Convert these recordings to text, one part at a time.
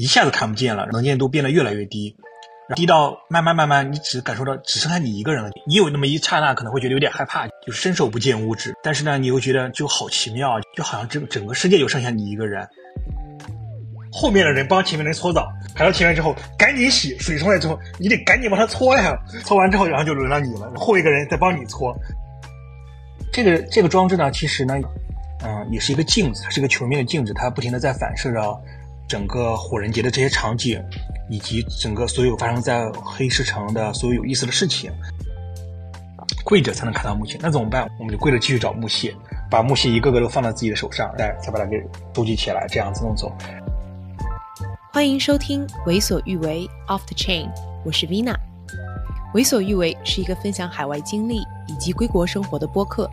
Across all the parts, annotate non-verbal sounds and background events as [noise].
一下子看不见了，能见度变得越来越低，低到慢慢慢慢，你只感受到只剩下你一个人了。你有那么一刹那可能会觉得有点害怕，就伸手不见五指。但是呢，你又觉得就好奇妙，就好像整整个世界就剩下你一个人。后面的人帮前面人搓澡，排到前面之后赶紧洗，水冲来之后你得赶紧帮他搓呀，搓完之后然后就轮到你了，后一个人再帮你搓。这个这个装置呢，其实呢，嗯，也是一个镜子，它是一个球面的镜子，它不停的在反射着整个火人节的这些场景，以及整个所有发生在黑市城的所有有意思的事情。跪着才能看到木屑，那怎么办？我们就跪着继续找木屑，把木屑一个个都放在自己的手上，再再把它给收集起来，这样子弄走。欢迎收听《为所欲为 Off the Chain》，我是 Vina。为所欲为是一个分享海外经历以及归国生活的播客，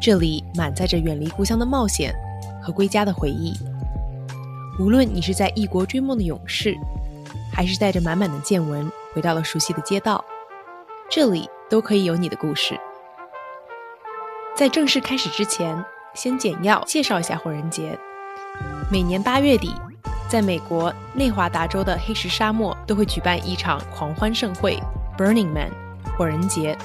这里满载着远离故乡的冒险和归家的回忆。无论你是在异国追梦的勇士，还是带着满满的见闻回到了熟悉的街道，这里都可以有你的故事。在正式开始之前，先简要介绍一下火人节。每年八月底。在美国内华达州的黑石沙漠，都会举办一场狂欢盛会 ——Burning Man（ 火人节）。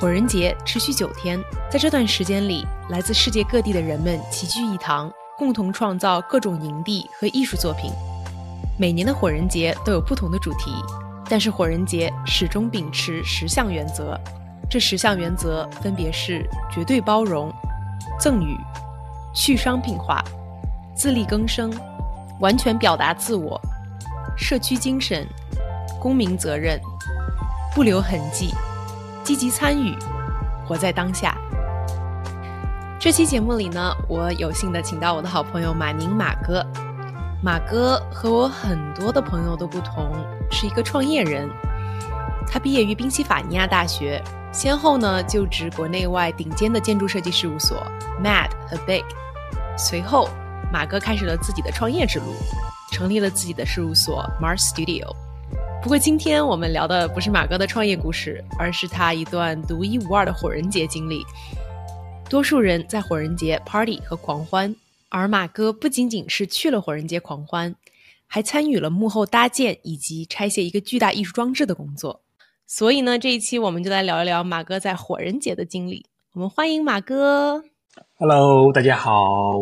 火人节持续九天，在这段时间里，来自世界各地的人们齐聚一堂，共同创造各种营地和艺术作品。每年的火人节都有不同的主题，但是火人节始终秉持十项原则。这十项原则分别是：绝对包容、赠与、去商品化、自力更生。完全表达自我，社区精神，公民责任，不留痕迹，积极参与，活在当下。这期节目里呢，我有幸的请到我的好朋友马宁马哥。马哥和我很多的朋友都不同，是一个创业人。他毕业于宾夕法尼亚大学，先后呢就职国内外顶尖的建筑设计事务所 Mad 和 Big，随后。马哥开始了自己的创业之路，成立了自己的事务所 Mars Studio。不过，今天我们聊的不是马哥的创业故事，而是他一段独一无二的火人节经历。多数人在火人节 party 和狂欢，而马哥不仅仅是去了火人节狂欢，还参与了幕后搭建以及拆卸一个巨大艺术装置的工作。所以呢，这一期我们就来聊一聊马哥在火人节的经历。我们欢迎马哥。Hello，大家好，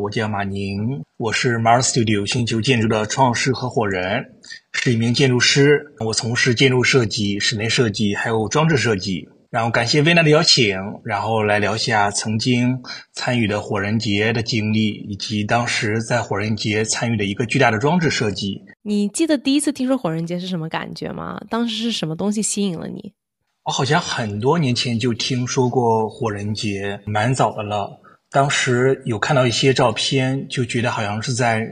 我叫马宁，我是 Mars Studio 星球建筑的创始合伙人，是一名建筑师。我从事建筑设计、室内设计还有装置设计。然后感谢薇娜的邀请，然后来聊一下曾经参与的火人节的经历，以及当时在火人节参与的一个巨大的装置设计。你记得第一次听说火人节是什么感觉吗？当时是什么东西吸引了你？我好像很多年前就听说过火人节，蛮早的了。当时有看到一些照片，就觉得好像是在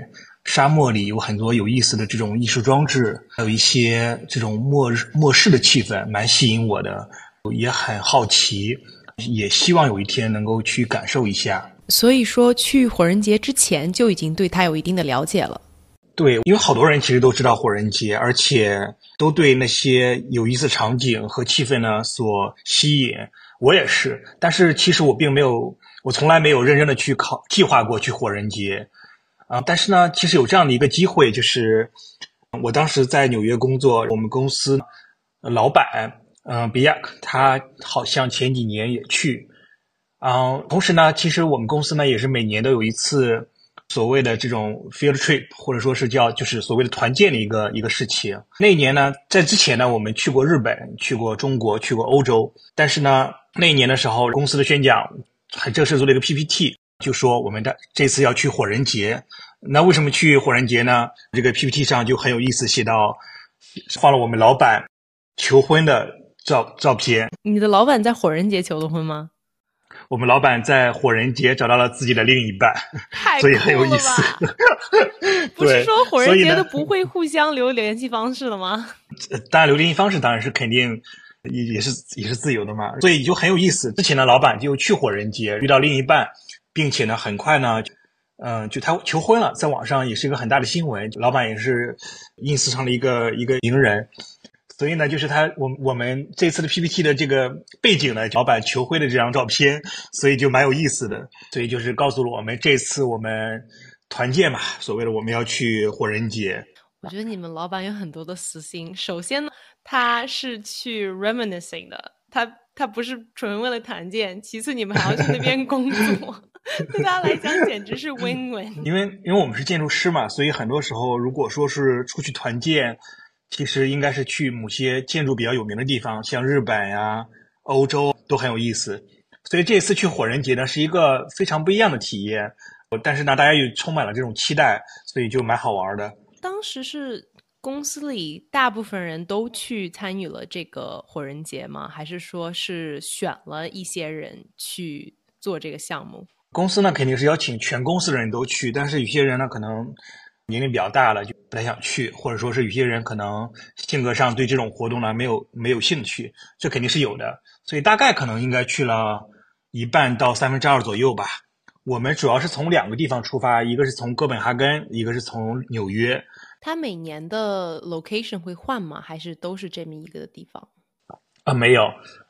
沙漠里，有很多有意思的这种艺术装置，还有一些这种末日末世的气氛，蛮吸引我的，也很好奇，也希望有一天能够去感受一下。所以说，去火人节之前就已经对他有一定的了解了。对，因为好多人其实都知道火人节，而且都对那些有意思场景和气氛呢所吸引。我也是，但是其实我并没有。我从来没有认真的去考计划过去火人节，啊，但是呢，其实有这样的一个机会，就是我当时在纽约工作，我们公司老板，嗯，比亚克，他好像前几年也去，嗯，同时呢，其实我们公司呢也是每年都有一次所谓的这种 field trip，或者说是叫就是所谓的团建的一个一个事情。那一年呢，在之前呢，我们去过日本，去过中国，去过欧洲，但是呢，那一年的时候，公司的宣讲。很正式做了一个 PPT，就说我们的这次要去火人节。那为什么去火人节呢？这个 PPT 上就很有意思，写到放了我们老板求婚的照照片。你的老板在火人节求的婚吗？我们老板在火人节找到了自己的另一半，所以很有意思。[laughs] 不是说火人节都不会互相留联系方式了吗？当然，留联系方式当然是肯定。也也是也是自由的嘛，所以就很有意思。之前呢，老板就去火人节遇到另一半，并且呢，很快呢，嗯，就他求婚了，在网上也是一个很大的新闻。老板也是 ins 上的一个一个名人，所以呢，就是他我我们这次的 PPT 的这个背景呢，老板求婚的这张照片，所以就蛮有意思的。所以就是告诉了我们这次我们团建嘛，所谓的我们要去火人节。我觉得你们老板有很多的私心。首先呢，他是去 reminiscing 的，他他不是纯为了团建。其次，你们还要去那边工作，[laughs] 对他来讲简直是 win win。因为因为我们是建筑师嘛，所以很多时候如果说是出去团建，其实应该是去某些建筑比较有名的地方，像日本呀、欧洲都很有意思。所以这次去火人节呢，是一个非常不一样的体验。但是呢，大家又充满了这种期待，所以就蛮好玩的。当时是公司里大部分人都去参与了这个火人节吗？还是说是选了一些人去做这个项目？公司呢肯定是邀请全公司的人都去，但是有些人呢可能年龄比较大了，就不太想去，或者说是有些人可能性格上对这种活动呢没有没有兴趣，这肯定是有的。所以大概可能应该去了一半到三分之二左右吧。我们主要是从两个地方出发，一个是从哥本哈根，一个是从纽约。它每年的 location 会换吗？还是都是这么一个地方？啊，没有。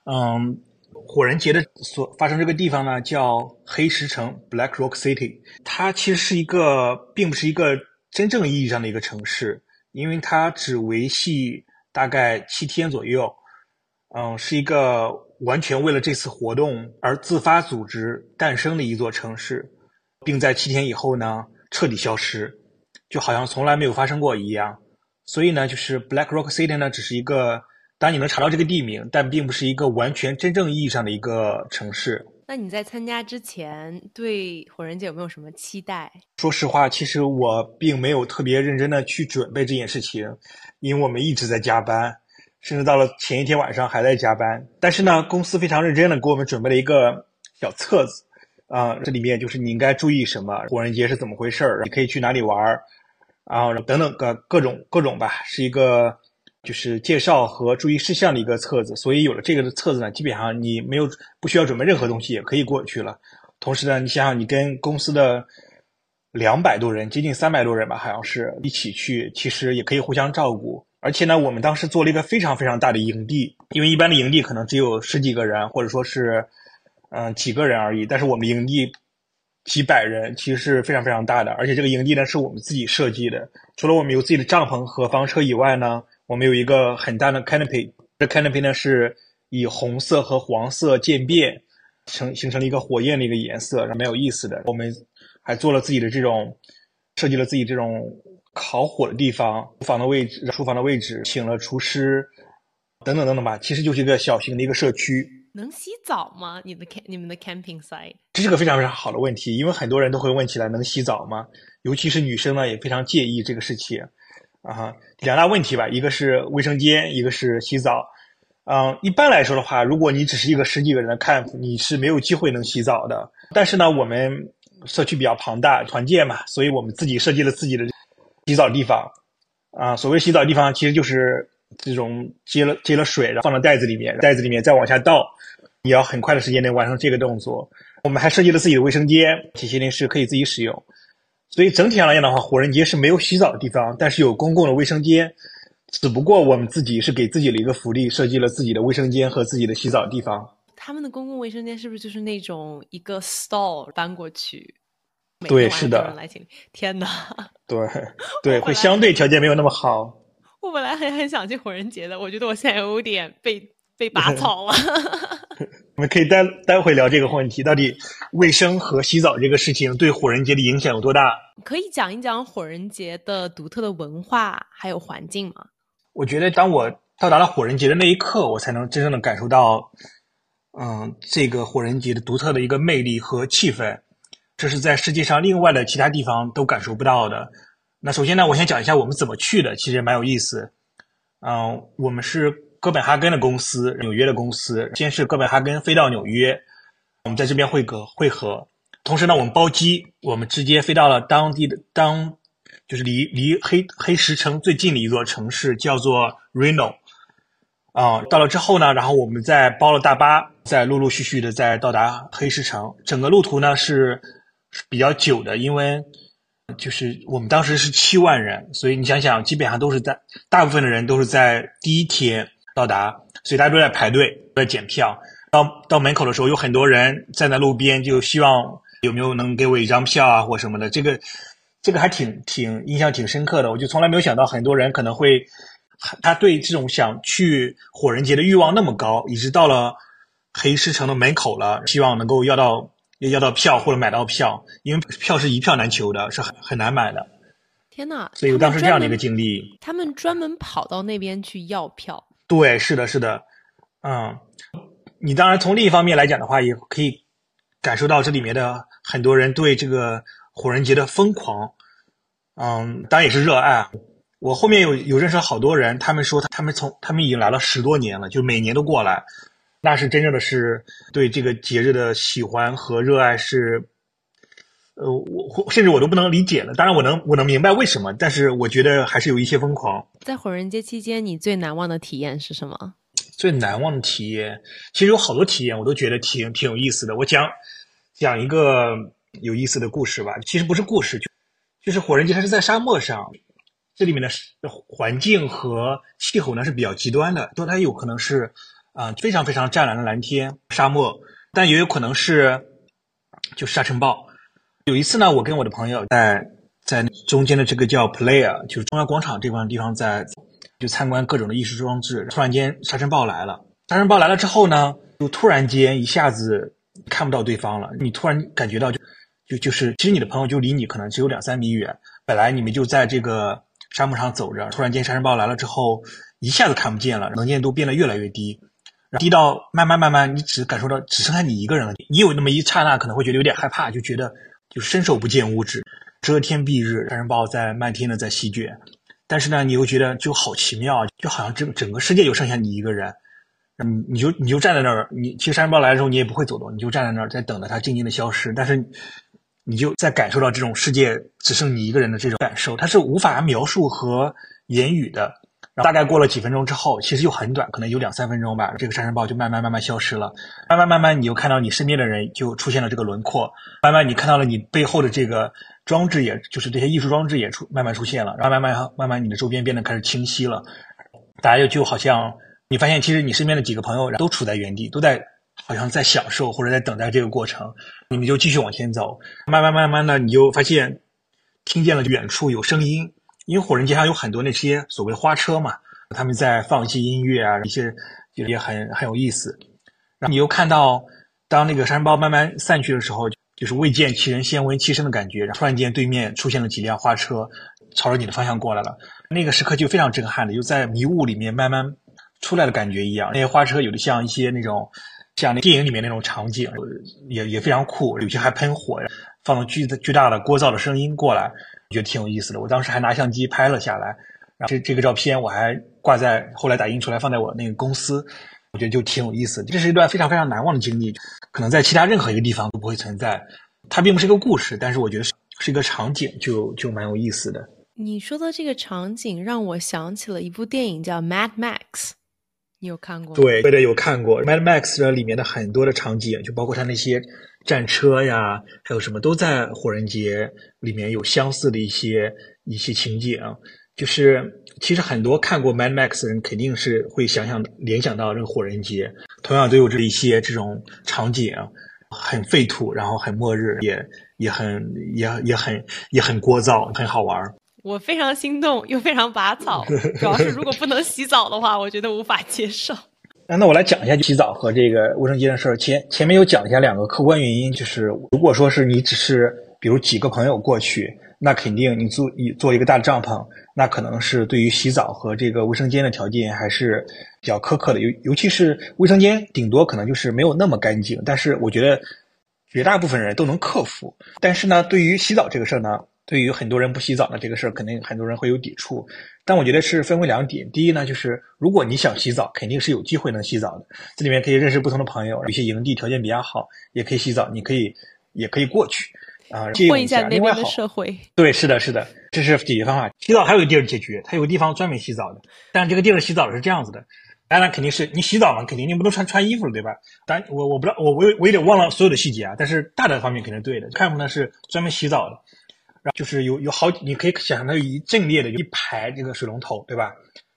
嗯，火人节的所发生这个地方呢，叫黑石城 （Black Rock City）。它其实是一个，并不是一个真正意义上的一个城市，因为它只维系大概七天左右。嗯，是一个完全为了这次活动而自发组织诞生的一座城市，并在七天以后呢彻底消失，就好像从来没有发生过一样。所以呢，就是 Black Rock City 呢，只是一个，当你能查到这个地名，但并不是一个完全真正意义上的一个城市。那你在参加之前对火人节有没有什么期待？说实话，其实我并没有特别认真的去准备这件事情，因为我们一直在加班。甚至到了前一天晚上还在加班，但是呢，公司非常认真的给我们准备了一个小册子，啊，这里面就是你应该注意什么，火人节是怎么回事儿，你可以去哪里玩儿，啊，等等个各种各种吧，是一个就是介绍和注意事项的一个册子。所以有了这个的册子呢，基本上你没有不需要准备任何东西也可以过去了。同时呢，你想想你跟公司的两百多人，接近三百多人吧，好像是一起去，其实也可以互相照顾。而且呢，我们当时做了一个非常非常大的营地，因为一般的营地可能只有十几个人，或者说是，嗯，几个人而已。但是我们营地几百人，其实是非常非常大的。而且这个营地呢，是我们自己设计的。除了我们有自己的帐篷和房车以外呢，我们有一个很大的 canopy。这 canopy 呢，是以红色和黄色渐变成形成了一个火焰的一个颜色，蛮有意思的。我们还做了自己的这种设计了自己这种。烤火的地方，厨房的位置，厨房的位置，请了厨师，等等等等吧，其实就是一个小型的一个社区。能洗澡吗？你的 camp 你们的 camping site？这是个非常非常好的问题，因为很多人都会问起来，能洗澡吗？尤其是女生呢，也非常介意这个事情。啊，两大问题吧，一个是卫生间，一个是洗澡。嗯，一般来说的话，如果你只是一个十几个人的 camp，你是没有机会能洗澡的。但是呢，我们社区比较庞大，团建嘛，所以我们自己设计了自己的。洗澡地方，啊，所谓洗澡地方，其实就是这种接了接了水，然后放到袋子里面，袋子里面再往下倒，也要很快的时间内完成这个动作。我们还设计了自己的卫生间，这些呢是可以自己使用。所以整体上来讲的话，火人节是没有洗澡的地方，但是有公共的卫生间。只不过我们自己是给自己的一个福利，设计了自己的卫生间和自己的洗澡地方。他们的公共卫生间是不是就是那种一个 stall 搬过去？对，是的。天哪！对对，[laughs] 会相对条件没有那么好。我本来很很想去火人节的，我觉得我现在有点被被拔 [laughs] 草了。我们可以待待会聊这个问题，到底卫生和洗澡这个事情对火人节的影响有多大？可以讲一讲火人节的独特的文化还有环境吗？我觉得当我到达了火人节的那一刻，我才能真正的感受到，嗯，这个火人节的独特的一个魅力和气氛。这是在世界上另外的其他地方都感受不到的。那首先呢，我先讲一下我们怎么去的，其实也蛮有意思。嗯，我们是哥本哈根的公司，纽约的公司。先是哥本哈根飞到纽约，我们在这边会合会合。同时呢，我们包机，我们直接飞到了当地的当，就是离离黑黑石城最近的一座城市，叫做 Reno。啊，到了之后呢，然后我们再包了大巴，再陆陆续续的再到达黑石城。整个路途呢是。比较久的，因为就是我们当时是七万人，所以你想想，基本上都是在大部分的人都是在第一天到达，所以大家都在排队在检票。到到门口的时候，有很多人站在路边，就希望有没有能给我一张票啊，或什么的。这个这个还挺挺印象挺深刻的。我就从来没有想到很多人可能会，他对这种想去火人节的欲望那么高，一直到了黑石城的门口了，希望能够要到要到票或者买到票，因为票是一票难求的，是很很难买的。天呐！所以我当时这样的一个经历，他们专门跑到那边去要票。对，是的，是的，嗯，你当然从另一方面来讲的话，也可以感受到这里面的很多人对这个火人节的疯狂，嗯，当然也是热爱。我后面有有认识好多人，他们说他们从他们已经来了十多年了，就每年都过来，那是真正的是对这个节日的喜欢和热爱是。呃，我甚至我都不能理解了。当然，我能我能明白为什么，但是我觉得还是有一些疯狂。在火人节期间，你最难忘的体验是什么？最难忘的体验，其实有好多体验，我都觉得挺挺有意思的。我讲讲一个有意思的故事吧。其实不是故事，就就是火人节它是在沙漠上，这里面的环境和气候呢是比较极端的，说它有可能是啊非常非常湛蓝的蓝天沙漠，但也有可能是就沙尘暴。有一次呢，我跟我的朋友在在中间的这个叫 Player，就是中央广场这块地方，在就参观各种的艺术装置。突然间沙尘暴来了，沙尘暴来了之后呢，就突然间一下子看不到对方了。你突然感觉到就就就是，其实你的朋友就离你可能只有两三米远。本来你们就在这个沙漠上走着，突然间沙尘暴来了之后，一下子看不见了，能见度变得越来越低，低到慢慢慢慢，你只感受到只剩下你一个人了。你有那么一刹那可能会觉得有点害怕，就觉得。伸手不见五指，遮天蔽日，沙尘暴在漫天的在席卷，但是呢，你又觉得就好奇妙，就好像整整个世界就剩下你一个人，你你就你就站在那儿，你其实沙尘暴来的时候你也不会走动，你就站在那儿在等着它静静的消失，但是你就在感受到这种世界只剩你一个人的这种感受，它是无法描述和言语的。大概过了几分钟之后，其实又很短，可能有两三分钟吧。这个沙尘暴就慢慢慢慢消失了，慢慢慢慢，你又看到你身边的人就出现了这个轮廓。慢慢，你看到了你背后的这个装置，也就是这些艺术装置也出慢慢出现了。然后慢慢慢慢，你的周边变得开始清晰了。大家又就好像你发现，其实你身边的几个朋友都处在原地，都在好像在享受或者在等待这个过程。你们就继续往前走，慢慢慢慢的，你就发现听见了远处有声音。因为火人节上有很多那些所谓的花车嘛，他们在放一些音乐啊，一些就也很很有意思。然后你又看到，当那个沙尘暴慢慢散去的时候，就是未见其人先闻其声的感觉。然后突然间对面出现了几辆花车，朝着你的方向过来了。那个时刻就非常震撼的，就在迷雾里面慢慢出来的感觉一样。那些花车有的像一些那种像那电影里面那种场景，也也非常酷，有些还喷火，放了巨巨大的聒噪的声音过来。我觉得挺有意思的，我当时还拿相机拍了下来，然后这这个照片我还挂在后来打印出来放在我那个公司，我觉得就挺有意思的。这是一段非常非常难忘的经历，可能在其他任何一个地方都不会存在。它并不是一个故事，但是我觉得是是一个场景，就就蛮有意思的。你说的这个场景让我想起了一部电影叫《Mad Max》，你有看过？对，对的，有看过《Mad Max》里面的很多的场景，就包括它那些。战车呀，还有什么都在火人节里面有相似的一些一些情景，就是其实很多看过《Mad Max》的人肯定是会想想联想到这个火人节，同样都有这一些这种场景，很废土，然后很末日，也也很也也很也很聒噪，很好玩。我非常心动，又非常拔草，[laughs] 主要是如果不能洗澡的话，我觉得无法接受。那那我来讲一下洗澡和这个卫生间的事儿。前前面有讲一下两个客观原因，就是如果说是你只是比如几个朋友过去，那肯定你做一做一个大的帐篷，那可能是对于洗澡和这个卫生间的条件还是比较苛刻的。尤尤其是卫生间，顶多可能就是没有那么干净，但是我觉得绝大部分人都能克服。但是呢，对于洗澡这个事儿呢？对于很多人不洗澡的这个事儿，肯定很多人会有抵触。但我觉得是分为两点。第一呢，就是如果你想洗澡，肯定是有机会能洗澡的。这里面可以认识不同的朋友，有些营地条件比较好，也可以洗澡，你可以也可以过去啊，混一下那边的社会。对，是的，是的，这是解决方法。洗澡还有一个地儿解决，它有个地方专门洗澡的。但这个地儿洗澡是这样子的，当然肯定是你洗澡嘛，肯定你不能穿穿衣服了，对吧？但我我不知道，我我我有点忘了所有的细节啊。但是大的方面肯定是对的。看出呢是专门洗澡的。就是有有好，你可以想象它有一阵列的一排这个水龙头，对吧？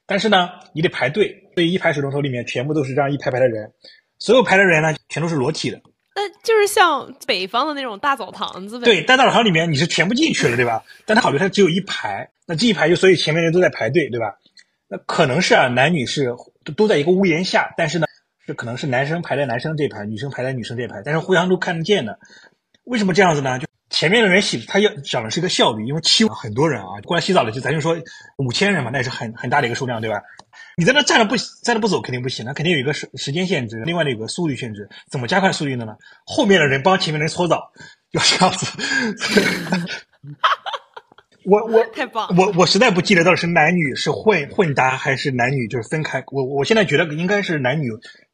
但是呢，你得排队，所以一排水龙头里面全部都是这样一排排的人，所有排的人呢，全都是裸体的，那就是像北方的那种大澡堂子呗。对，大澡堂里面你是全部进去了，对吧？但他考虑他只有一排，那这一排就所以前面人都在排队，对吧？那可能是啊，男女是都都在一个屋檐下，但是呢，是可能是男生排在男生这排，女生排在女生这排，但是互相都看得见的。为什么这样子呢？就前面的人洗，他要讲的是一个效率，因为七很多人啊过来洗澡的，就咱就说五千人嘛，那也是很很大的一个数量，对吧？你在那站着不站着不走肯定不行，那肯定有一个时时间限制，另外的有个速率限制，怎么加快速率的呢？后面的人帮前面人搓澡，要这样子。我我太棒，我我实在不记得到底是男女是混混搭还是男女就是分开。我我现在觉得应该是男女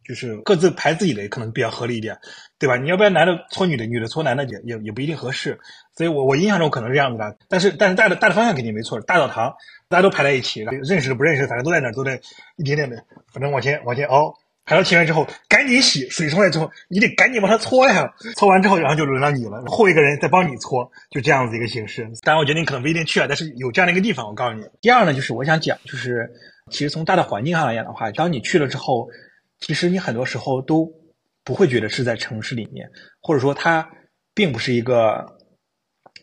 就是各自排自己的，可能比较合理一点，对吧？你要不然男的搓女的，女的搓男的也也也不一定合适。所以我我印象中可能是这样子的，但是但是大的大的方向肯定没错，大澡堂大家都排在一起，认识的不认识，反正都在那，都在一点点的，反正往前往前凹。排到前面之后，赶紧洗，水冲来之后，你得赶紧把它搓呀。搓完之后，然后就轮到你了，后一个人再帮你搓，就这样子一个形式。当然，我觉得你可能不一定去啊，但是有这样的一个地方，我告诉你。第二呢，就是我想讲，就是其实从大的环境上来讲的话，当你去了之后，其实你很多时候都不会觉得是在城市里面，或者说它并不是一个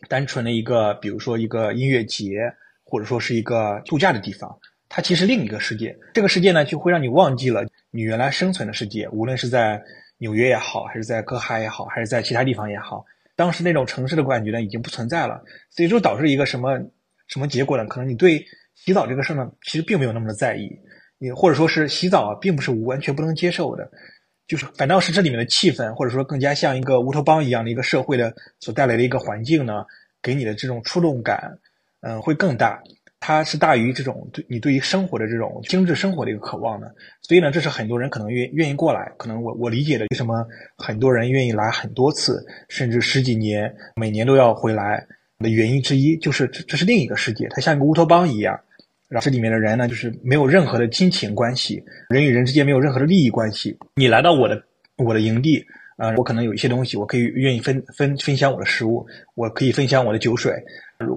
单纯的一个，比如说一个音乐节，或者说是一个度假的地方。它其实另一个世界，这个世界呢就会让你忘记了你原来生存的世界，无论是在纽约也好，还是在哥哈也好，还是在其他地方也好，当时那种城市的感觉呢已经不存在了，所以就导致一个什么什么结果呢？可能你对洗澡这个事儿呢其实并没有那么的在意，你或者说是洗澡啊并不是完全不能接受的，就是反倒是这里面的气氛，或者说更加像一个乌托邦一样的一个社会的所带来的一个环境呢，给你的这种触动感，嗯，会更大。它是大于这种对你对于生活的这种精致生活的一个渴望的，所以呢，这是很多人可能愿愿意过来。可能我我理解的为什么很多人愿意来很多次，甚至十几年，每年都要回来的原因之一，就是这这是另一个世界，它像一个乌托邦一样。然后这里面的人呢，就是没有任何的亲情关系，人与人之间没有任何的利益关系。你来到我的我的营地，啊，我可能有一些东西，我可以愿意分分分享我的食物，我可以分享我的酒水。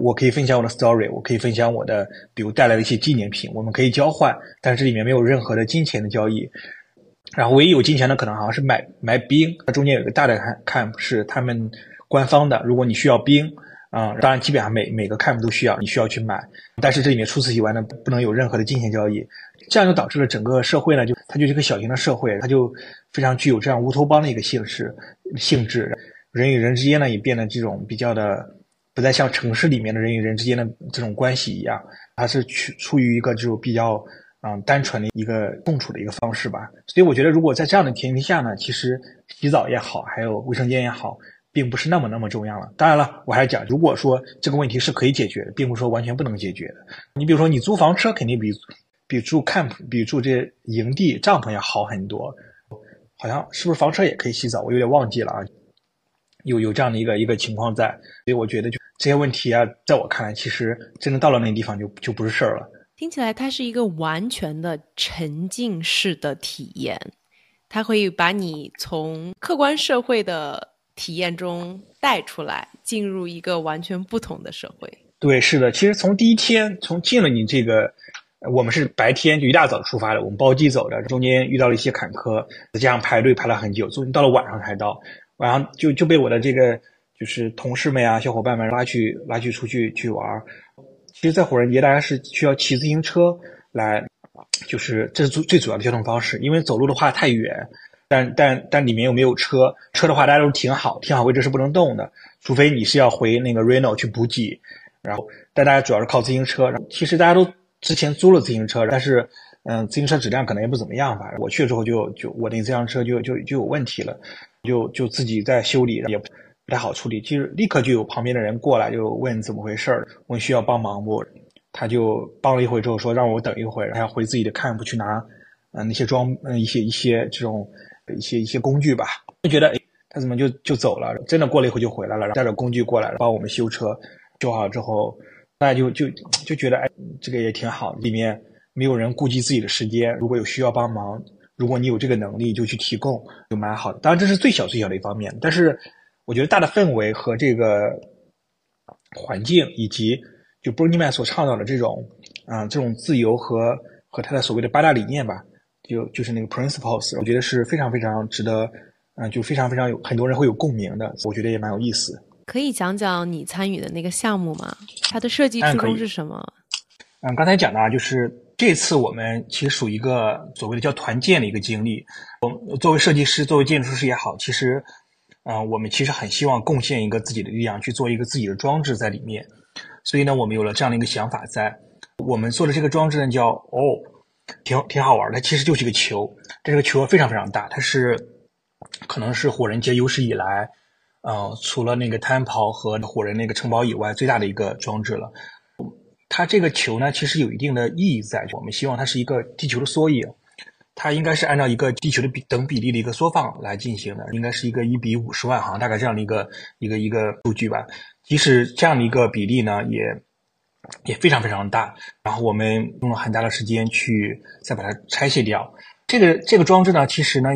我可以分享我的 story，我可以分享我的，比如带来的一些纪念品，我们可以交换，但是这里面没有任何的金钱的交易。然后唯一有金钱的可能好像是买买兵，它中间有个大的 camp 是他们官方的，如果你需要兵啊，当然基本上每每个 camp 都需要，你需要去买。但是这里面除此以外呢，不能有任何的金钱交易，这样就导致了整个社会呢，就它就是一个小型的社会，它就非常具有这样乌托邦的一个性质性质，人与人之间呢也变得这种比较的。不再像城市里面的人与人之间的这种关系一样，它是出出于一个就比较嗯单纯的一个共处的一个方式吧。所以我觉得，如果在这样的前提下呢，其实洗澡也好，还有卫生间也好，并不是那么那么重要了。当然了，我还是讲，如果说这个问题是可以解决的，并不是说完全不能解决的。你比如说，你租房车肯定比比住 camp 比住这些营地帐篷要好很多。好像是不是房车也可以洗澡？我有点忘记了啊。有有这样的一个一个情况在，所以我觉得就这些问题啊，在我看来，其实真的到了那个地方就就不是事儿了。听起来它是一个完全的沉浸式的体验，它会把你从客观社会的体验中带出来，进入一个完全不同的社会。对，是的，其实从第一天从进了你这个，我们是白天就一大早出发的，我们包机走的，中间遇到了一些坎坷，再加上排队排了很久，终于到了晚上才到。晚上就就被我的这个就是同事们呀、小伙伴们拉去拉去出去去玩。其实，在火人节，大家是需要骑自行车来，就是这是最最主要的交通方式。因为走路的话太远，但但但里面又没有车，车的话大家都停好，停好位置是不能动的，除非你是要回那个 Reno 去补给。然后，但大家主要是靠自行车。其实大家都之前租了自行车，但是嗯，自行车质量可能也不怎么样吧。我去了之后，就就我那自行车就就就有问题了。就就自己在修理，也不太好处理。其实立刻就有旁边的人过来，就问怎么回事儿，问需要帮忙不？他就帮了一会之后说让我等一会儿，他要回自己的 camp 去拿，嗯，那些装，嗯，一些一些这种一些一些工具吧。就觉得，哎，他怎么就就走了？真的过了一会就回来了，带着工具过来了，帮我们修车。修好之后，大家就就就觉得，哎，这个也挺好，里面没有人顾及自己的时间，如果有需要帮忙。如果你有这个能力，就去提供，就蛮好的。当然，这是最小最小的一方面。但是，我觉得大的氛围和这个环境，以及就 Burning Man 所倡导的这种啊，这种自由和和他的所谓的八大理念吧，就就是那个 principles，我觉得是非常非常值得嗯，就非常非常有很多人会有共鸣的，我觉得也蛮有意思。可以讲讲你参与的那个项目吗？它的设计初衷是什么？嗯，刚才讲的啊，就是这次我们其实属于一个所谓的叫团建的一个经历。我作为设计师，作为建筑师也好，其实，嗯，我们其实很希望贡献一个自己的力量，去做一个自己的装置在里面。所以呢，我们有了这样的一个想法，在我们做的这个装置呢，叫哦，挺挺好玩的。其实就是一个球，这个球非常非常大，它是可能是火人节有史以来，呃，除了那个滩堡和火人那个城堡以外，最大的一个装置了。它这个球呢，其实有一定的意义在。我们希望它是一个地球的缩影，它应该是按照一个地球的比等比例的一个缩放来进行的，应该是一个一比五十万好像，大概这样的一个一个一个数据吧。即使这样的一个比例呢，也也非常非常大。然后我们用了很大的时间去再把它拆卸掉。这个这个装置呢，其实呢，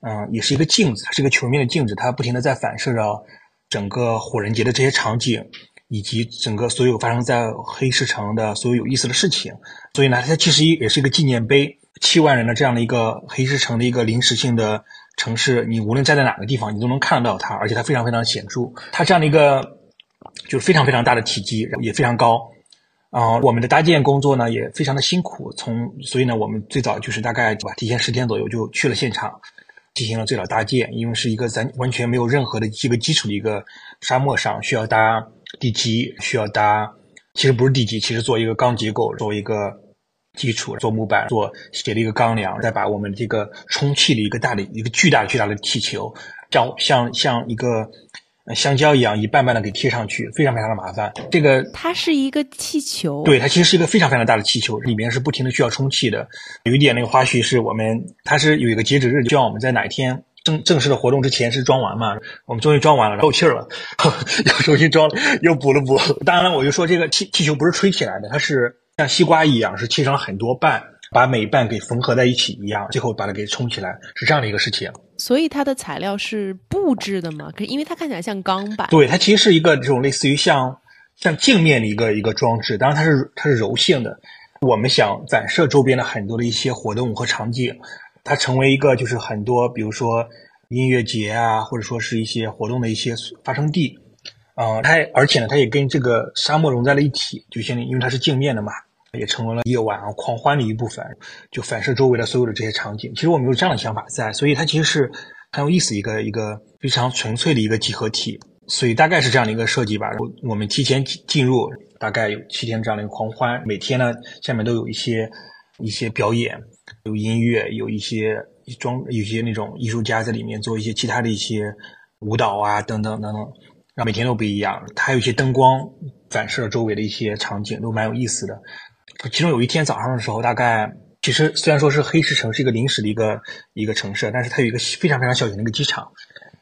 嗯，也是一个镜子，它是一个球面的镜子，它不停的在反射着整个火人节的这些场景。以及整个所有发生在黑石城的所有有意思的事情，所以呢，它其实也是一个纪念碑。七万人的这样的一个黑石城的一个临时性的城市，你无论站在哪个地方，你都能看到它，而且它非常非常显著。它这样的一个就是非常非常大的体积，也非常高。啊，我们的搭建工作呢也非常的辛苦。从所以呢，我们最早就是大概吧，提前十天左右就去了现场，进行了最早搭建。因为是一个咱完全没有任何的一个基础的一个沙漠上，需要搭。地基需要搭，其实不是地基，其实做一个钢结构，做一个基础，做木板，做写了一个钢梁，再把我们这个充气的一个大的一个巨大巨大的气球，像像像一个香蕉一样一瓣瓣的给贴上去，非常非常的麻烦。这个它是一个气球，对，它其实是一个非常非常大的气球，里面是不停的需要充气的。有一点那个花絮是我们，它是有一个截止日，就要我们在哪一天。正正式的活动之前是装完嘛？我们终于装完了，漏气儿了，[laughs] 又重新装，又补了补。当然了，我就说这个气气球不是吹起来的，它是像西瓜一样，是切成了很多瓣，把每半给缝合在一起一样，最后把它给冲起来，是这样的一个事情。所以它的材料是布制的嘛？可因为它看起来像钢板。对，它其实是一个这种类似于像像镜面的一个一个装置，当然它是它是柔性的。我们想展示周边的很多的一些活动和场景。它成为一个就是很多，比如说音乐节啊，或者说是一些活动的一些发生地，啊，它而且呢，它也跟这个沙漠融在了一起，就像因为它是镜面的嘛，也成为了夜晚啊狂欢的一部分，就反射周围的所有的这些场景。其实我们有这样的想法在，所以它其实是很有意思一个一个非常纯粹的一个集合体，所以大概是这样的一个设计吧。我我们提前进入，大概有七天这样的一个狂欢，每天呢下面都有一些一些表演。有音乐，有一些装，有些那种艺术家在里面做一些其他的一些舞蹈啊，等等等等，让每天都不一样。它有一些灯光反射周围的一些场景，都蛮有意思的。其中有一天早上的时候，大概其实虽然说是黑石城是一个临时的一个一个城市，但是它有一个非常非常小型的一个机场。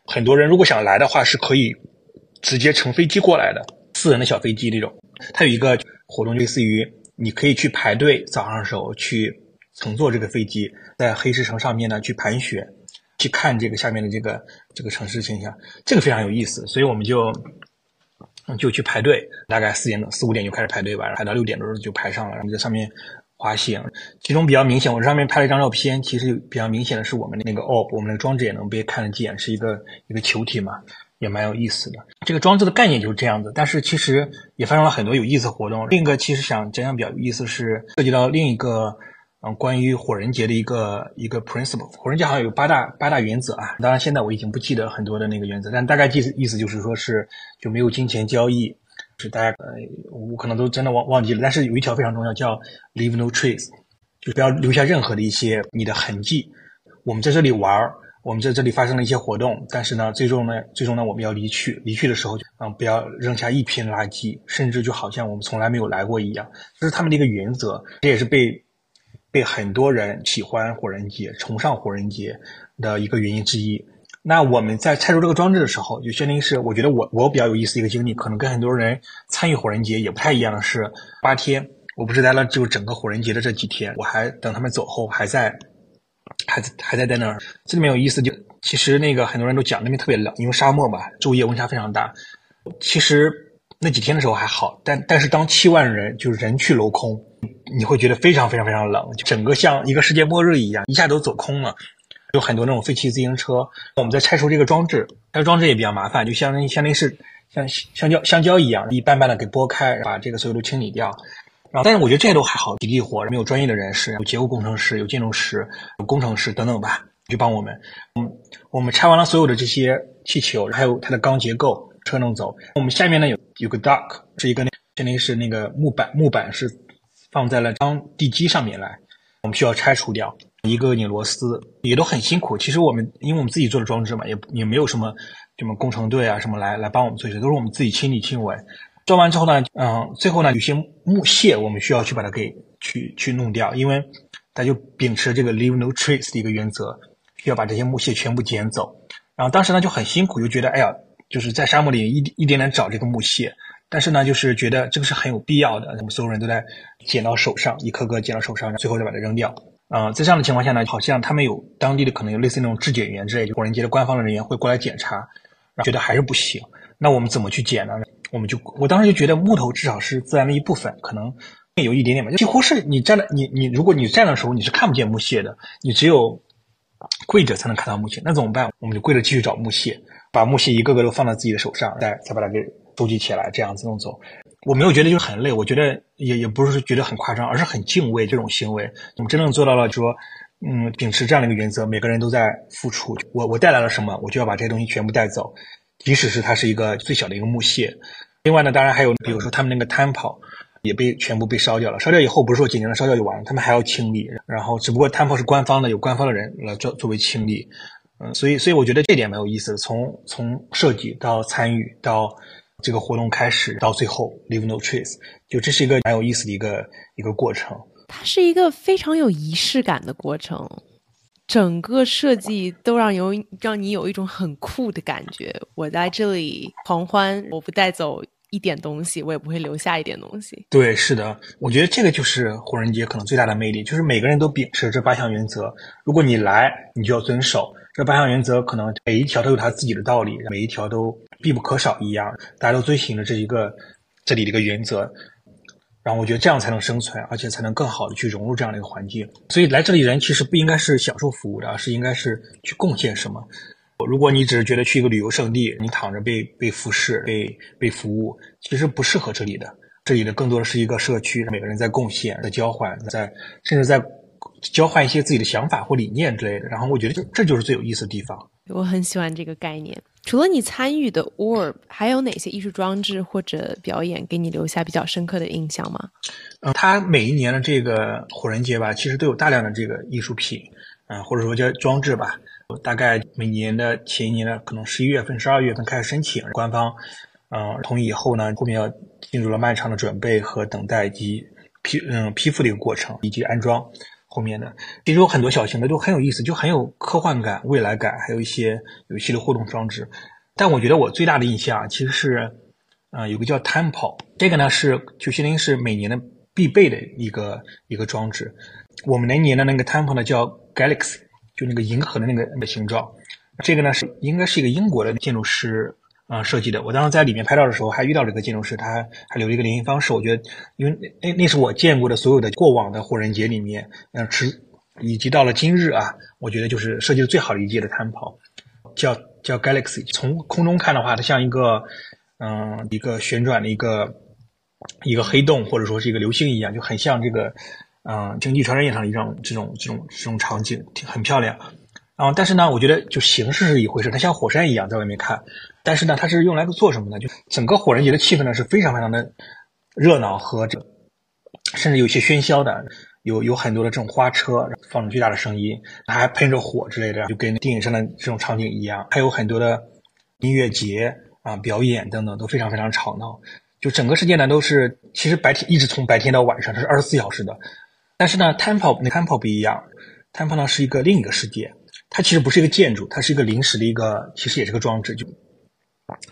很多人如果想来的话，是可以直接乘飞机过来的，私人的小飞机那种。它有一个活动，类似于你可以去排队，早上的时候去。乘坐这个飞机在黑石城上面呢去盘旋，去看这个下面的这个这个城市形象，这个非常有意思，所以我们就就去排队，大概四点钟四五点就开始排队吧，排到六点多钟就排上了，然后在上面滑行。其中比较明显，我这上面拍了一张照片，其实比较明显的是我们的那个 OP，我们的装置也能被看得见，是一个一个球体嘛，也蛮有意思的。这个装置的概念就是这样子，但是其实也发生了很多有意思活动。另一个其实想讲讲比较有意思是涉及到另一个。嗯，关于火人节的一个一个 principle，火人节好像有八大八大原则啊。当然，现在我已经不记得很多的那个原则，但大概意思意思就是说是就没有金钱交易，是大家呃我可能都真的忘忘记了。但是有一条非常重要，叫 leave no trace，就不要留下任何的一些你的痕迹。我们在这里玩，我们在这里发生了一些活动，但是呢，最终呢，最终呢，我们要离去，离去的时候，嗯，不要扔下一片垃圾，甚至就好像我们从来没有来过一样。这是他们的一个原则，这也是被。被很多人喜欢火人节、崇尚火人节的一个原因之一。那我们在拆除这个装置的时候，就相当于是我觉得我我比较有意思一个经历，可能跟很多人参与火人节也不太一样的是，八天我不是待了就整个火人节的这几天，我还等他们走后还在，还在还在在那儿。这里面有意思，就其实那个很多人都讲那边特别冷，因为沙漠嘛，昼夜温差非常大。其实那几天的时候还好，但但是当七万人就是人去楼空。你会觉得非常非常非常冷，就整个像一个世界末日一样，一下都走空了。有很多那种废弃自行车。我们在拆除这个装置，拆装置也比较麻烦，就相当于相当于是像香蕉香蕉一样，一般般的给剥开，把这个所有都清理掉。然后，但是我觉得这些都还好，体力活，没有专业的人士，有结构工程师，有建筑师，有工程师等等吧，去帮我们。嗯，我们拆完了所有的这些气球，还有它的钢结构，车能走。我们下面呢有有个 dock，是一个那相当于是那个木板，木板是放在了当地基上面来，我们需要拆除掉，一个拧螺丝，也都很辛苦。其实我们因为我们自己做的装置嘛，也也没有什么什么工程队啊什么来来帮我们做这些，都是我们自己亲力亲为。装完之后呢，嗯，最后呢，有些木屑我们需要去把它给去去弄掉，因为它就秉持这个 leave no trace 的一个原则，需要把这些木屑全部捡走。然后当时呢就很辛苦，又觉得哎呀，就是在沙漠里一一点点找这个木屑，但是呢就是觉得这个是很有必要的，我们所有人都在捡到手上，一颗颗捡到手上，最后再把它扔掉。啊，在这样的情况下呢，好像他们有当地的可能有类似那种质检员之类，就火人节的官方的人员会过来检查，觉得还是不行。那我们怎么去捡呢？我们就，我当时就觉得木头至少是自然的一部分，可能有一点点吧，几乎是你站的，你你如果你站的时候你是看不见木屑的，你只有跪着才能看到木屑，那怎么办？我们就跪着继续找木屑，把木屑一个个都放在自己的手上，再再把它给收集起来，这样子弄走。我没有觉得就是很累，我觉得也也不是觉得很夸张，而是很敬畏这种行为。我们真正做到了说，嗯，秉持这样的一个原则，每个人都在付出。我我带来了什么，我就要把这些东西全部带走。即使是它是一个最小的一个木屑，另外呢，当然还有，比如说他们那个 temple 也被全部被烧掉了。烧掉以后不是说简单的烧掉就完了，他们还要清理。然后只不过 temple 是官方的，有官方的人来作作为清理。嗯，所以所以我觉得这点蛮有意思的。从从设计到参与到这个活动开始到最后 leave no trace，就这是一个蛮有意思的一个一个过程。它是一个非常有仪式感的过程。整个设计都让有让你有一种很酷的感觉。我在这里狂欢，我不带走一点东西，我也不会留下一点东西。对，是的，我觉得这个就是火人节可能最大的魅力，就是每个人都秉持这八项原则。如果你来，你就要遵守这八项原则，可能每一条都有它自己的道理，每一条都必不可少一样，大家都遵循着这一个这里的一个原则。然后我觉得这样才能生存，而且才能更好的去融入这样的一个环境。所以来这里人其实不应该是享受服务的，而是应该是去贡献什么。如果你只是觉得去一个旅游胜地，你躺着被被服侍、被被服务，其实不适合这里的。这里的更多的是一个社区，每个人在贡献、在交换、在甚至在交换一些自己的想法或理念之类的。然后我觉得这这就是最有意思的地方。我很喜欢这个概念。除了你参与的 Orb，还有哪些艺术装置或者表演给你留下比较深刻的印象吗？嗯，它每一年的这个火人节吧，其实都有大量的这个艺术品，嗯，或者说叫装置吧。大概每年的前一年的可能十一月份、十二月份开始申请，官方嗯同意以后呢，后面要进入了漫长的准备和等待及批嗯批复的一个过程，以及安装。后面的其实有很多小型的都很有意思，就很有科幻感、未来感，还有一些游戏的互动装置。但我觉得我最大的印象其实是，呃，有个叫 Temple，这个呢是就相当于是每年的必备的一个一个装置。我们那年的那个 Temple 呢叫 Galaxy，就那个银河的那个那个形状。这个呢是应该是一个英国的建筑师。啊，设计的。我当时在里面拍照的时候，还遇到了一个建筑师，他还留了一个联系方式。我觉得，因为那那是我见过的所有的过往的火人节里面，嗯，持以及到了今日啊，我觉得就是设计的最好的一届的 temple，叫叫 Galaxy。从空中看的话，它像一个嗯一个旋转的一个一个黑洞，或者说是一个流星一样，就很像这个嗯星际穿越上的一种这种这种这种场景，很漂亮。啊，但是呢，我觉得就形式是一回事，它像火山一样在外面看。但是呢，它是用来做什么呢？就整个火人节的气氛呢是非常非常的热闹和这，甚至有些喧嚣的，有有很多的这种花车放着巨大的声音，还喷着火之类的，就跟电影上的这种场景一样。还有很多的音乐节啊、表演等等，都非常非常吵闹。就整个世界呢都是其实白天一直从白天到晚上，它是二十四小时的。但是呢，Temple 那 Temple 不一样，Temple 呢是一个另一个世界，它其实不是一个建筑，它是一个临时的一个，其实也是个装置，就。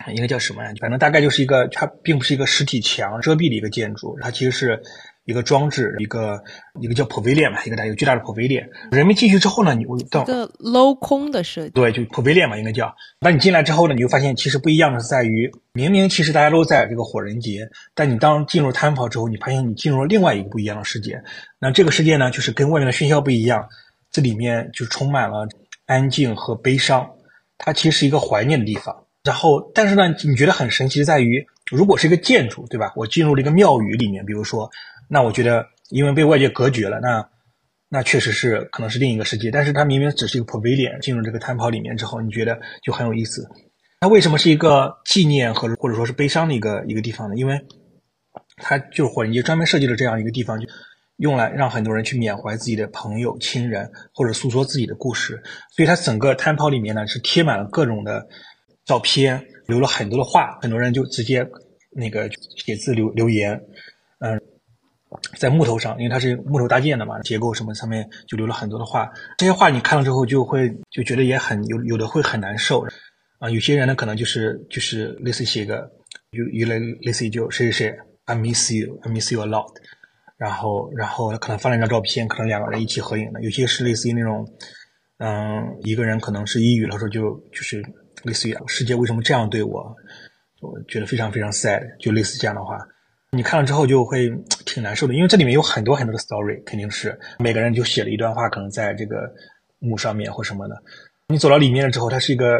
应该叫什么呀？反正大概就是一个，它并不是一个实体墙遮蔽的一个建筑，它其实是一个装置，一个一个叫 pavilion 嘛，一个大有巨大的 pavilion。人们进去之后呢，你到一个镂空的设计，对，就 pavilion 嘛，应该叫。那你进来之后呢，你就发现其实不一样的是在于，明明其实大家都在这个火人节，但你当进入 temple 之后，你发现你进入了另外一个不一样的世界。那这个世界呢，就是跟外面的喧嚣不一样，这里面就充满了。安静和悲伤，它其实是一个怀念的地方。然后，但是呢，你觉得很神奇的在于，如果是一个建筑，对吧？我进入了一个庙宇里面，比如说，那我觉得因为被外界隔绝了，那那确实是可能是另一个世界。但是它明明只是一个 pavilion，进入这个摊泡里面之后，你觉得就很有意思。它为什么是一个纪念和或者说是悲伤的一个一个地方呢？因为它就是火人节专门设计了这样一个地方，就用来让很多人去缅怀自己的朋友、亲人，或者诉说自己的故事。所以它整个摊泡里面呢是贴满了各种的。照片留了很多的话，很多人就直接那个写字留留言，嗯，在木头上，因为它是木头搭建的嘛，结构什么上面就留了很多的话。这些话你看了之后就会就觉得也很有有的会很难受啊。有些人呢可能就是就是类似于写个有有类类似于就谁谁谁，I miss you，I miss you a lot。然后然后可能发了一张照片，可能两个人一起合影的。有些是类似于那种，嗯，一个人可能是抑郁了，说就就是。类似于世界为什么这样对我，我觉得非常非常 sad，就类似这样的话，你看了之后就会 [tsk] 挺难受的，因为这里面有很多很多的 story，肯定是每个人就写了一段话，可能在这个墓上面或什么的。你走到里面了之后，它是一个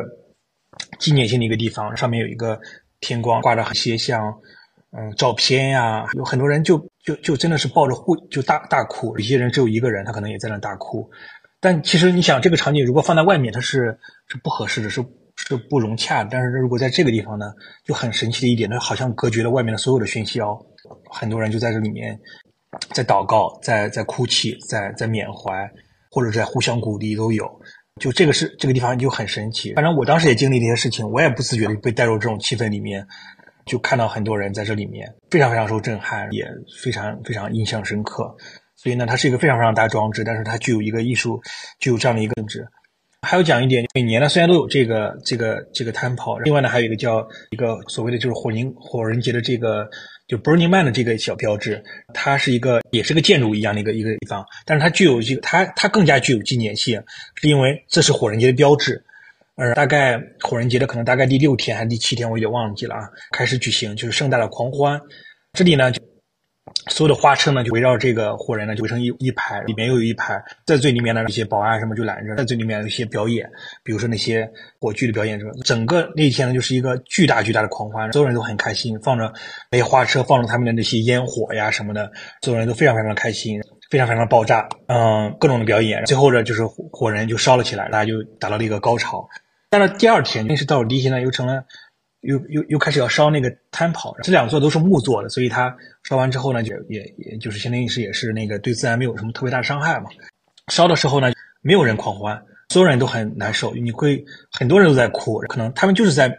纪念性的一个地方，上面有一个天光，挂着一些像嗯照片呀，有很多人就就就真的是抱着互就大大哭，有些人只有一个人，他可能也在那大哭。但其实你想，这个场景如果放在外面，它是是不合适的，是。是不融洽，但是如果在这个地方呢，就很神奇的一点，它好像隔绝了外面的所有的喧嚣，很多人就在这里面，在祷告，在在哭泣，在在缅怀，或者在互相鼓励都有。就这个是这个地方就很神奇。反正我当时也经历这些事情，我也不自觉的被带入这种气氛里面，就看到很多人在这里面，非常非常受震撼，也非常非常印象深刻。所以呢，它是一个非常非常大装置，但是它具有一个艺术，具有这样的一个性质。还有讲一点，每年呢虽然都有这个这个这个 temple，另外呢还有一个叫一个所谓的就是火灵火人节的这个就 Burning Man 的这个小标志，它是一个也是个建筑一样的一个一个地方，但是它具有一个它它更加具有纪念性，是因为这是火人节的标志，呃，大概火人节的可能大概第六天还是第七天，我也忘记了啊，开始举行就是盛大的狂欢，这里呢就。所有的花车呢，就围绕这个火人呢，就围成一一排，里面又有一排，在最里面的一些保安什么就拦着，在最里面有一些表演，比如说那些火炬的表演者，整个那一天呢，就是一个巨大巨大的狂欢，所有人都很开心，放着那些花车，放着他们的那些烟火呀什么的，所有人都非常非常开心，非常非常爆炸，嗯，各种的表演，最后呢，就是火人就烧了起来，大家就达到了一个高潮。但是第二天，那是到了第一天呢，又成了。又又又开始要烧那个摊跑，这两座都是木做的，所以它烧完之后呢，就也也就是相当于是也是那个对自然没有什么特别大的伤害嘛。烧的时候呢，没有人狂欢，所有人都很难受，你会很多人都在哭，可能他们就是在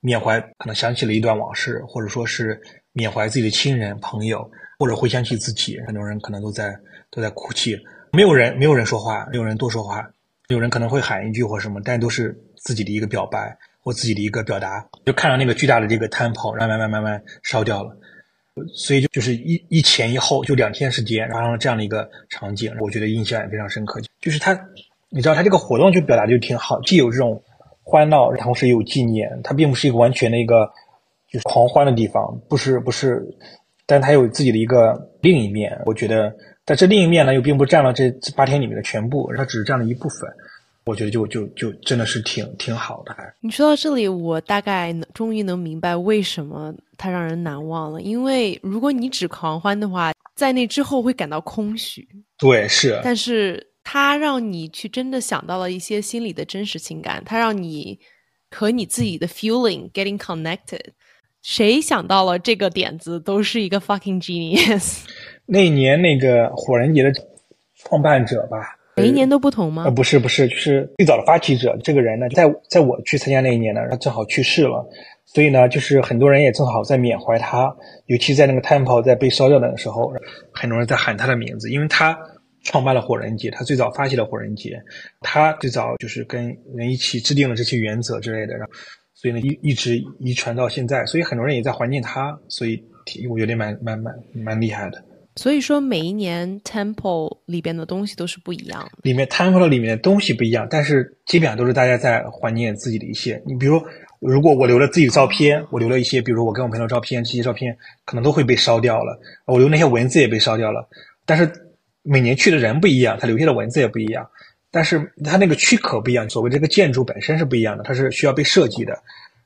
缅怀，可能想起了一段往事，或者说是缅怀自己的亲人朋友，或者回想起自己，很多人可能都在都在哭泣，没有人没有人说话，没有人多说话，有人可能会喊一句或什么，但都是自己的一个表白。我自己的一个表达，就看到那个巨大的这个摊跑，慢慢慢慢慢烧掉了，所以就就是一一前一后，就两天时间发生了这样的一个场景，我觉得印象也非常深刻。就是他，你知道他这个活动就表达就挺好，既有这种欢闹，同时也有纪念。它并不是一个完全的一个就是狂欢的地方，不是不是，但它有自己的一个另一面。我觉得，但这另一面呢，又并不占了这八天里面的全部，它只是占了一部分。我觉得就就就真的是挺挺好的。你说到这里，我大概终于能明白为什么它让人难忘了。因为如果你只狂欢的话，在那之后会感到空虚。对，是。但是它让你去真的想到了一些心里的真实情感，它让你和你自己的 feeling getting connected。谁想到了这个点子，都是一个 fucking genius。那年那个火人节的创办者吧。每一年都不同吗？呃，不是，不是，就是最早的发起者这个人呢，在在我去参加那一年呢，他正好去世了，所以呢，就是很多人也正好在缅怀他，尤其在那个 temple 在被烧掉的时候，很多人在喊他的名字，因为他创办了火人节，他最早发起了火人节，他最早就是跟人一起制定了这些原则之类的，然后所以呢，一一直遗传到现在，所以很多人也在怀念他，所以我觉得蛮蛮蛮蛮厉害的。所以说，每一年 temple 里边的东西都是不一样的。里面 temple 里面的东西不一样，但是基本上都是大家在怀念自己的一些。你比如，如果我留了自己的照片，我留了一些，比如我跟我朋友照片，这些照片可能都会被烧掉了。我留那些文字也被烧掉了。但是每年去的人不一样，他留下的文字也不一样。但是它那个躯壳不一样，所谓这个建筑本身是不一样的，它是需要被设计的。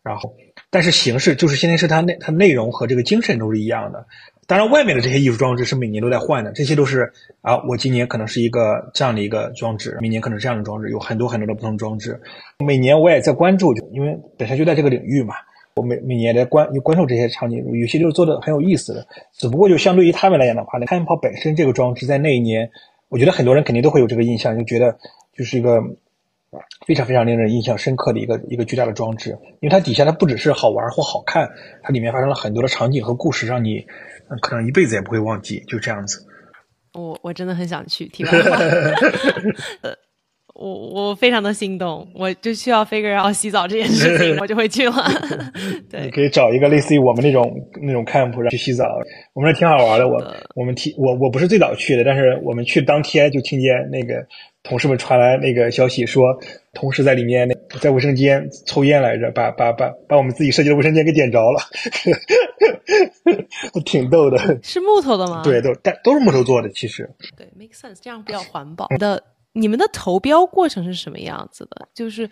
然后，但是形式就是现在是它内它内容和这个精神都是一样的。当然，外面的这些艺术装置是每年都在换的，这些都是啊，我今年可能是一个这样的一个装置，明年可能这样的装置，有很多很多的不同装置。每年我也在关注，就因为本身就在这个领域嘛，我每每年在关关注这些场景，有些就是做的很有意思的。只不过就相对于他们来讲的话，那开炮本身这个装置在那一年，我觉得很多人肯定都会有这个印象，就觉得就是一个非常非常令人印象深刻的一个一个巨大的装置，因为它底下它不只是好玩或好看，它里面发生了很多的场景和故事，让你。可能一辈子也不会忘记，就这样子。我我真的很想去，题外话。[laughs] 呃，我我非常的心动，我就需要 figure out 洗澡这件事情，我就会去了。[laughs] [laughs] 对，可以找一个类似于我们那种那种 camp 去洗澡，我们这挺好玩的。我我们提我我不是最早去的，但是我们去当天就听见那个。同事们传来那个消息，说同事在里面那在卫生间抽烟来着，把把把把我们自己设计的卫生间给点着了，[laughs] 挺逗的。是木头的吗？对，都但都是木头做的，其实。对，make sense，这样比较环保。的，你们的投标过程是什么样子的？就是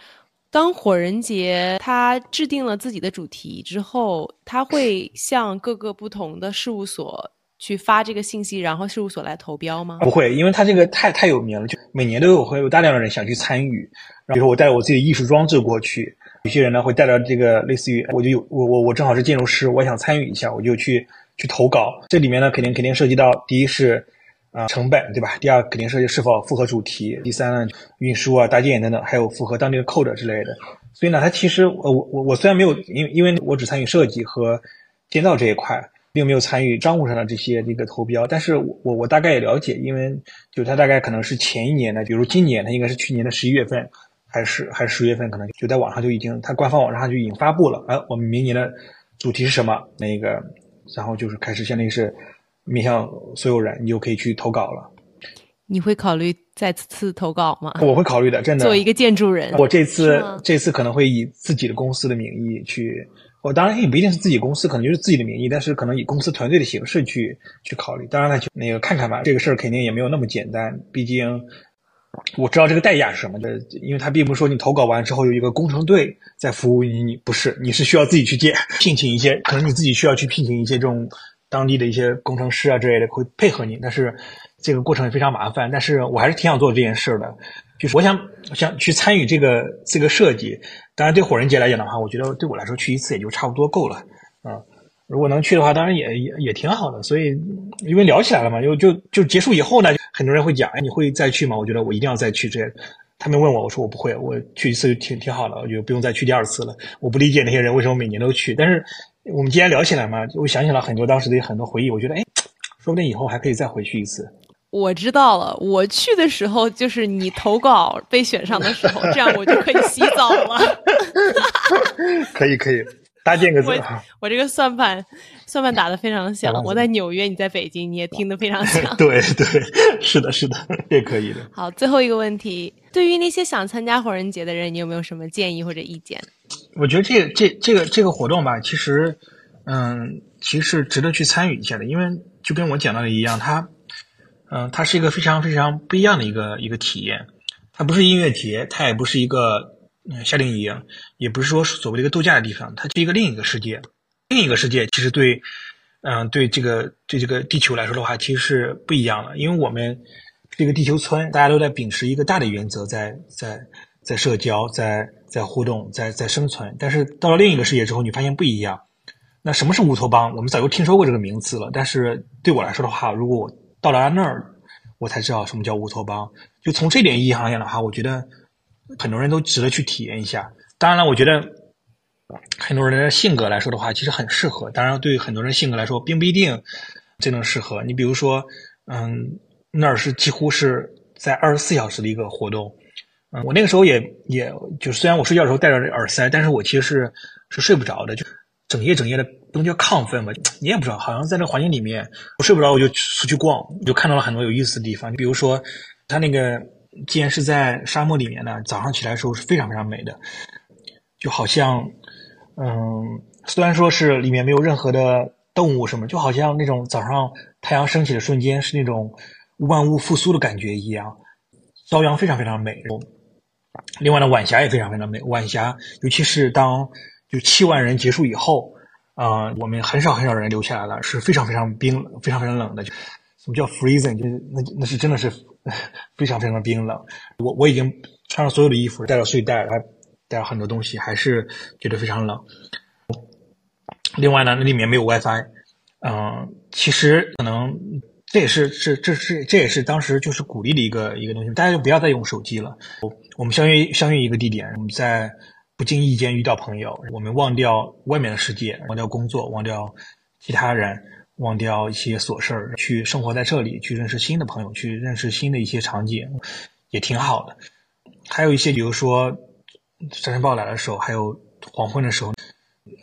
当火人节他制定了自己的主题之后，他会向各个不同的事务所。去发这个信息，然后事务所来投标吗？不会，因为他这个太太有名了，就每年都有会有大量的人想去参与。比如说我带着我自己的艺术装置过去，有些人呢会带着这个类似于我就有我我我正好是建筑师，我想参与一下，我就去去投稿。这里面呢肯定肯定涉及到第一是啊成本对吧？第二肯定涉及是否符合主题，第三呢运输啊搭建等等，还有符合当地的 code 之类的。所以呢，它其实我我我虽然没有因为因为我只参与设计和建造这一块。并没有参与商务上的这些这个投标，但是我我大概也了解，因为就他大概可能是前一年的，比如今年他应该是去年的十一月份，还是还是十月份，可能就在网上就已经他官方网站上就已经发布了。哎，我们明年的主题是什么？那个，然后就是开始相当于是面向所有人，你就可以去投稿了。你会考虑再次投稿吗？我会考虑的，真的。作为一个建筑人，我这次这次可能会以自己的公司的名义去。我当然也不一定是自己公司，可能就是自己的名义，但是可能以公司团队的形式去去考虑。当然了，就那个看看吧，这个事儿肯定也没有那么简单。毕竟我知道这个代价是什么的，因为他并不是说你投稿完之后有一个工程队在服务你，你不是，你是需要自己去建，聘请一些，可能你自己需要去聘请一些这种当地的一些工程师啊之类的会配合你，但是这个过程也非常麻烦。但是我还是挺想做这件事的。就是我想想去参与这个这个设计，当然对火人节来讲的话，我觉得对我来说去一次也就差不多够了啊。如果能去的话，当然也也也挺好的。所以因为聊起来了嘛，就就就结束以后呢，很多人会讲，哎，你会再去吗？我觉得我一定要再去。这他们问我，我说我不会，我去一次就挺挺好的，我就不用再去第二次了。我不理解那些人为什么每年都去，但是我们既然聊起来嘛，我想起了很多当时的很多回忆，我觉得哎，说不定以后还可以再回去一次。我知道了，我去的时候就是你投稿被选上的时候，这样我就可以洗澡了。[laughs] 可以可以，搭建个字。我这个算盘算盘打得非常响，我在纽约，你在北京，你也听得非常响。[laughs] 对对，是的，是的，也可以的。好，最后一个问题，对于那些想参加火人节的人，你有没有什么建议或者意见？我觉得这这这个这个活动吧，其实嗯，其实值得去参与一下的，因为就跟我讲到的一样，它。嗯，它是一个非常非常不一样的一个一个体验，它不是音乐节，它也不是一个夏令营，也不是说所谓的一个度假的地方，它是一个另一个世界，另一个世界其实对，嗯，对这个对这个地球来说的话，其实是不一样的，因为我们这个地球村，大家都在秉持一个大的原则，在在在社交，在在互动，在在生存，但是到了另一个世界之后，你发现不一样。那什么是乌托邦？我们早就听说过这个名词了，但是对我来说的话，如果我到了那儿，我才知道什么叫乌托邦。就从这点意义上讲的话，我觉得很多人都值得去体验一下。当然了，我觉得很多人的性格来说的话，其实很适合。当然，对于很多人性格来说，并不一定真正适合。你比如说，嗯，那儿是几乎是在二十四小时的一个活动。嗯，我那个时候也也就虽然我睡觉的时候戴着耳塞，但是我其实是是睡不着的，就整夜整夜的。不能叫亢奋吧？你也不知道，好像在这环境里面，我睡不着，我就出去逛，就看到了很多有意思的地方。比如说，它那个既然是在沙漠里面呢，早上起来的时候是非常非常美的，就好像，嗯，虽然说是里面没有任何的动物什么，就好像那种早上太阳升起的瞬间是那种万物复苏的感觉一样。朝阳非常非常美。另外呢，晚霞也非常非常美。晚霞，尤其是当就七万人结束以后，啊，我们很少很少人留下来了，是非常非常冰冷，非常非常冷的。什么叫 freezing？就是那那是真的是非常非常冰冷。我我已经穿上所有的衣服，带了睡袋，还带了很多东西，还是觉得非常冷。另外呢，那里面没有 WiFi。嗯，其实可能这也是是这是这也是当时就是鼓励的一个一个东西，大家就不要再用手机了。我们相约相约一个地点，我们在不经意间遇到朋友，我们忘掉外面的世界，忘掉工作，忘掉其他人，忘掉一些琐事儿，去生活在这里，去认识新的朋友，去认识新的一些场景，也挺好的。还有一些，比如说沙尘暴来的时候，还有黄昏的时候。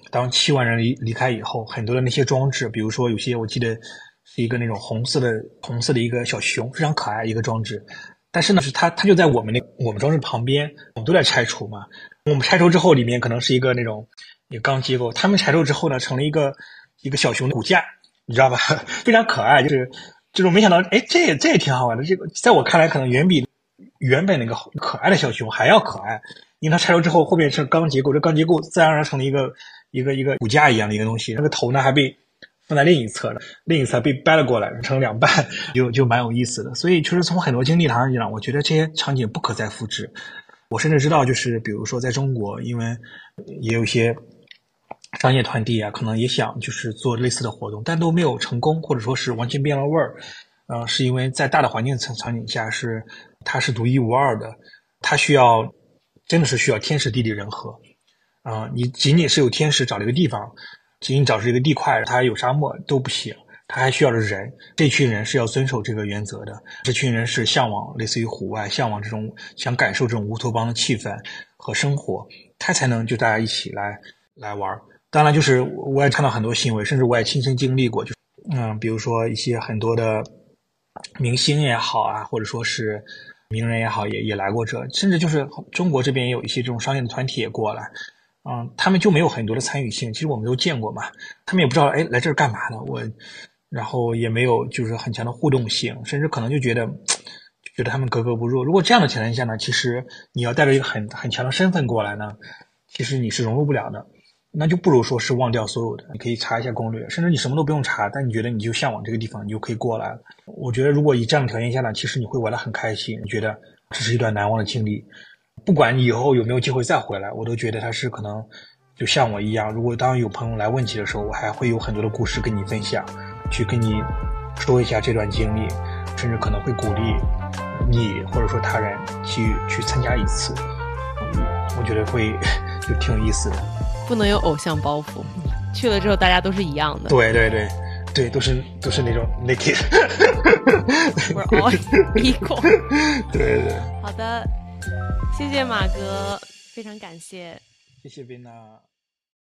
当七万人离离开以后，很多的那些装置，比如说有些我记得是一个那种红色的红色的一个小熊，非常可爱一个装置。但是呢，是它它就在我们那我们装置旁边，我们都在拆除嘛。我们拆除之后，里面可能是一个那种一个钢结构。他们拆除之后呢，成了一个一个小熊的骨架，你知道吧？[laughs] 非常可爱，就是这种没想到，哎，这也这也挺好玩的。这个在我看来，可能远比原本那个可爱的小熊还要可爱，因为它拆除之后后面是钢结构，这钢结构自然而然成了一个。一个一个骨架一样的一个东西，那个头呢还被放在另一侧了，另一侧被掰了过来，成两半，就就蛮有意思的。所以，其实从很多经历谈上讲，我觉得这些场景不可再复制。我甚至知道，就是比如说在中国，因为也有一些商业团体啊，可能也想就是做类似的活动，但都没有成功，或者说是完全变了味儿。嗯，是因为在大的环境场场景下，是它是独一无二的，它需要真的是需要天时地利人和。啊，你仅仅是有天时找了一个地方，仅仅找出一个地块，它有沙漠都不行，它还需要的人。这群人是要遵守这个原则的，这群人是向往类似于户外，向往这种想感受这种乌托邦的气氛和生活，他才能就大家一起来来玩。当然，就是我也看到很多新闻，甚至我也亲身经历过，就嗯，比如说一些很多的明星也好啊，或者说是名人也好，也也来过这，甚至就是中国这边也有一些这种商业的团体也过来。嗯，他们就没有很多的参与性。其实我们都见过嘛，他们也不知道哎来这儿干嘛的。我，然后也没有就是很强的互动性，甚至可能就觉得觉得他们格格不入。如果这样的情况下呢，其实你要带着一个很很强的身份过来呢，其实你是融入不了的。那就不如说是忘掉所有的，你可以查一下攻略，甚至你什么都不用查，但你觉得你就向往这个地方，你就可以过来了。我觉得如果以这样的条件下呢，其实你会玩的很开心，你觉得这是一段难忘的经历。不管你以后有没有机会再回来，我都觉得他是可能就像我一样。如果当有朋友来问起的时候，我还会有很多的故事跟你分享，去跟你说一下这段经历，甚至可能会鼓励你或者说他人去去参加一次。我觉得会就挺有意思的。不能有偶像包袱，去了之后大家都是一样的。对对对对，都是都是那种 naked。We're all equal。[laughs] 对对。好的。谢谢马哥，非常感谢。谢谢冰娜。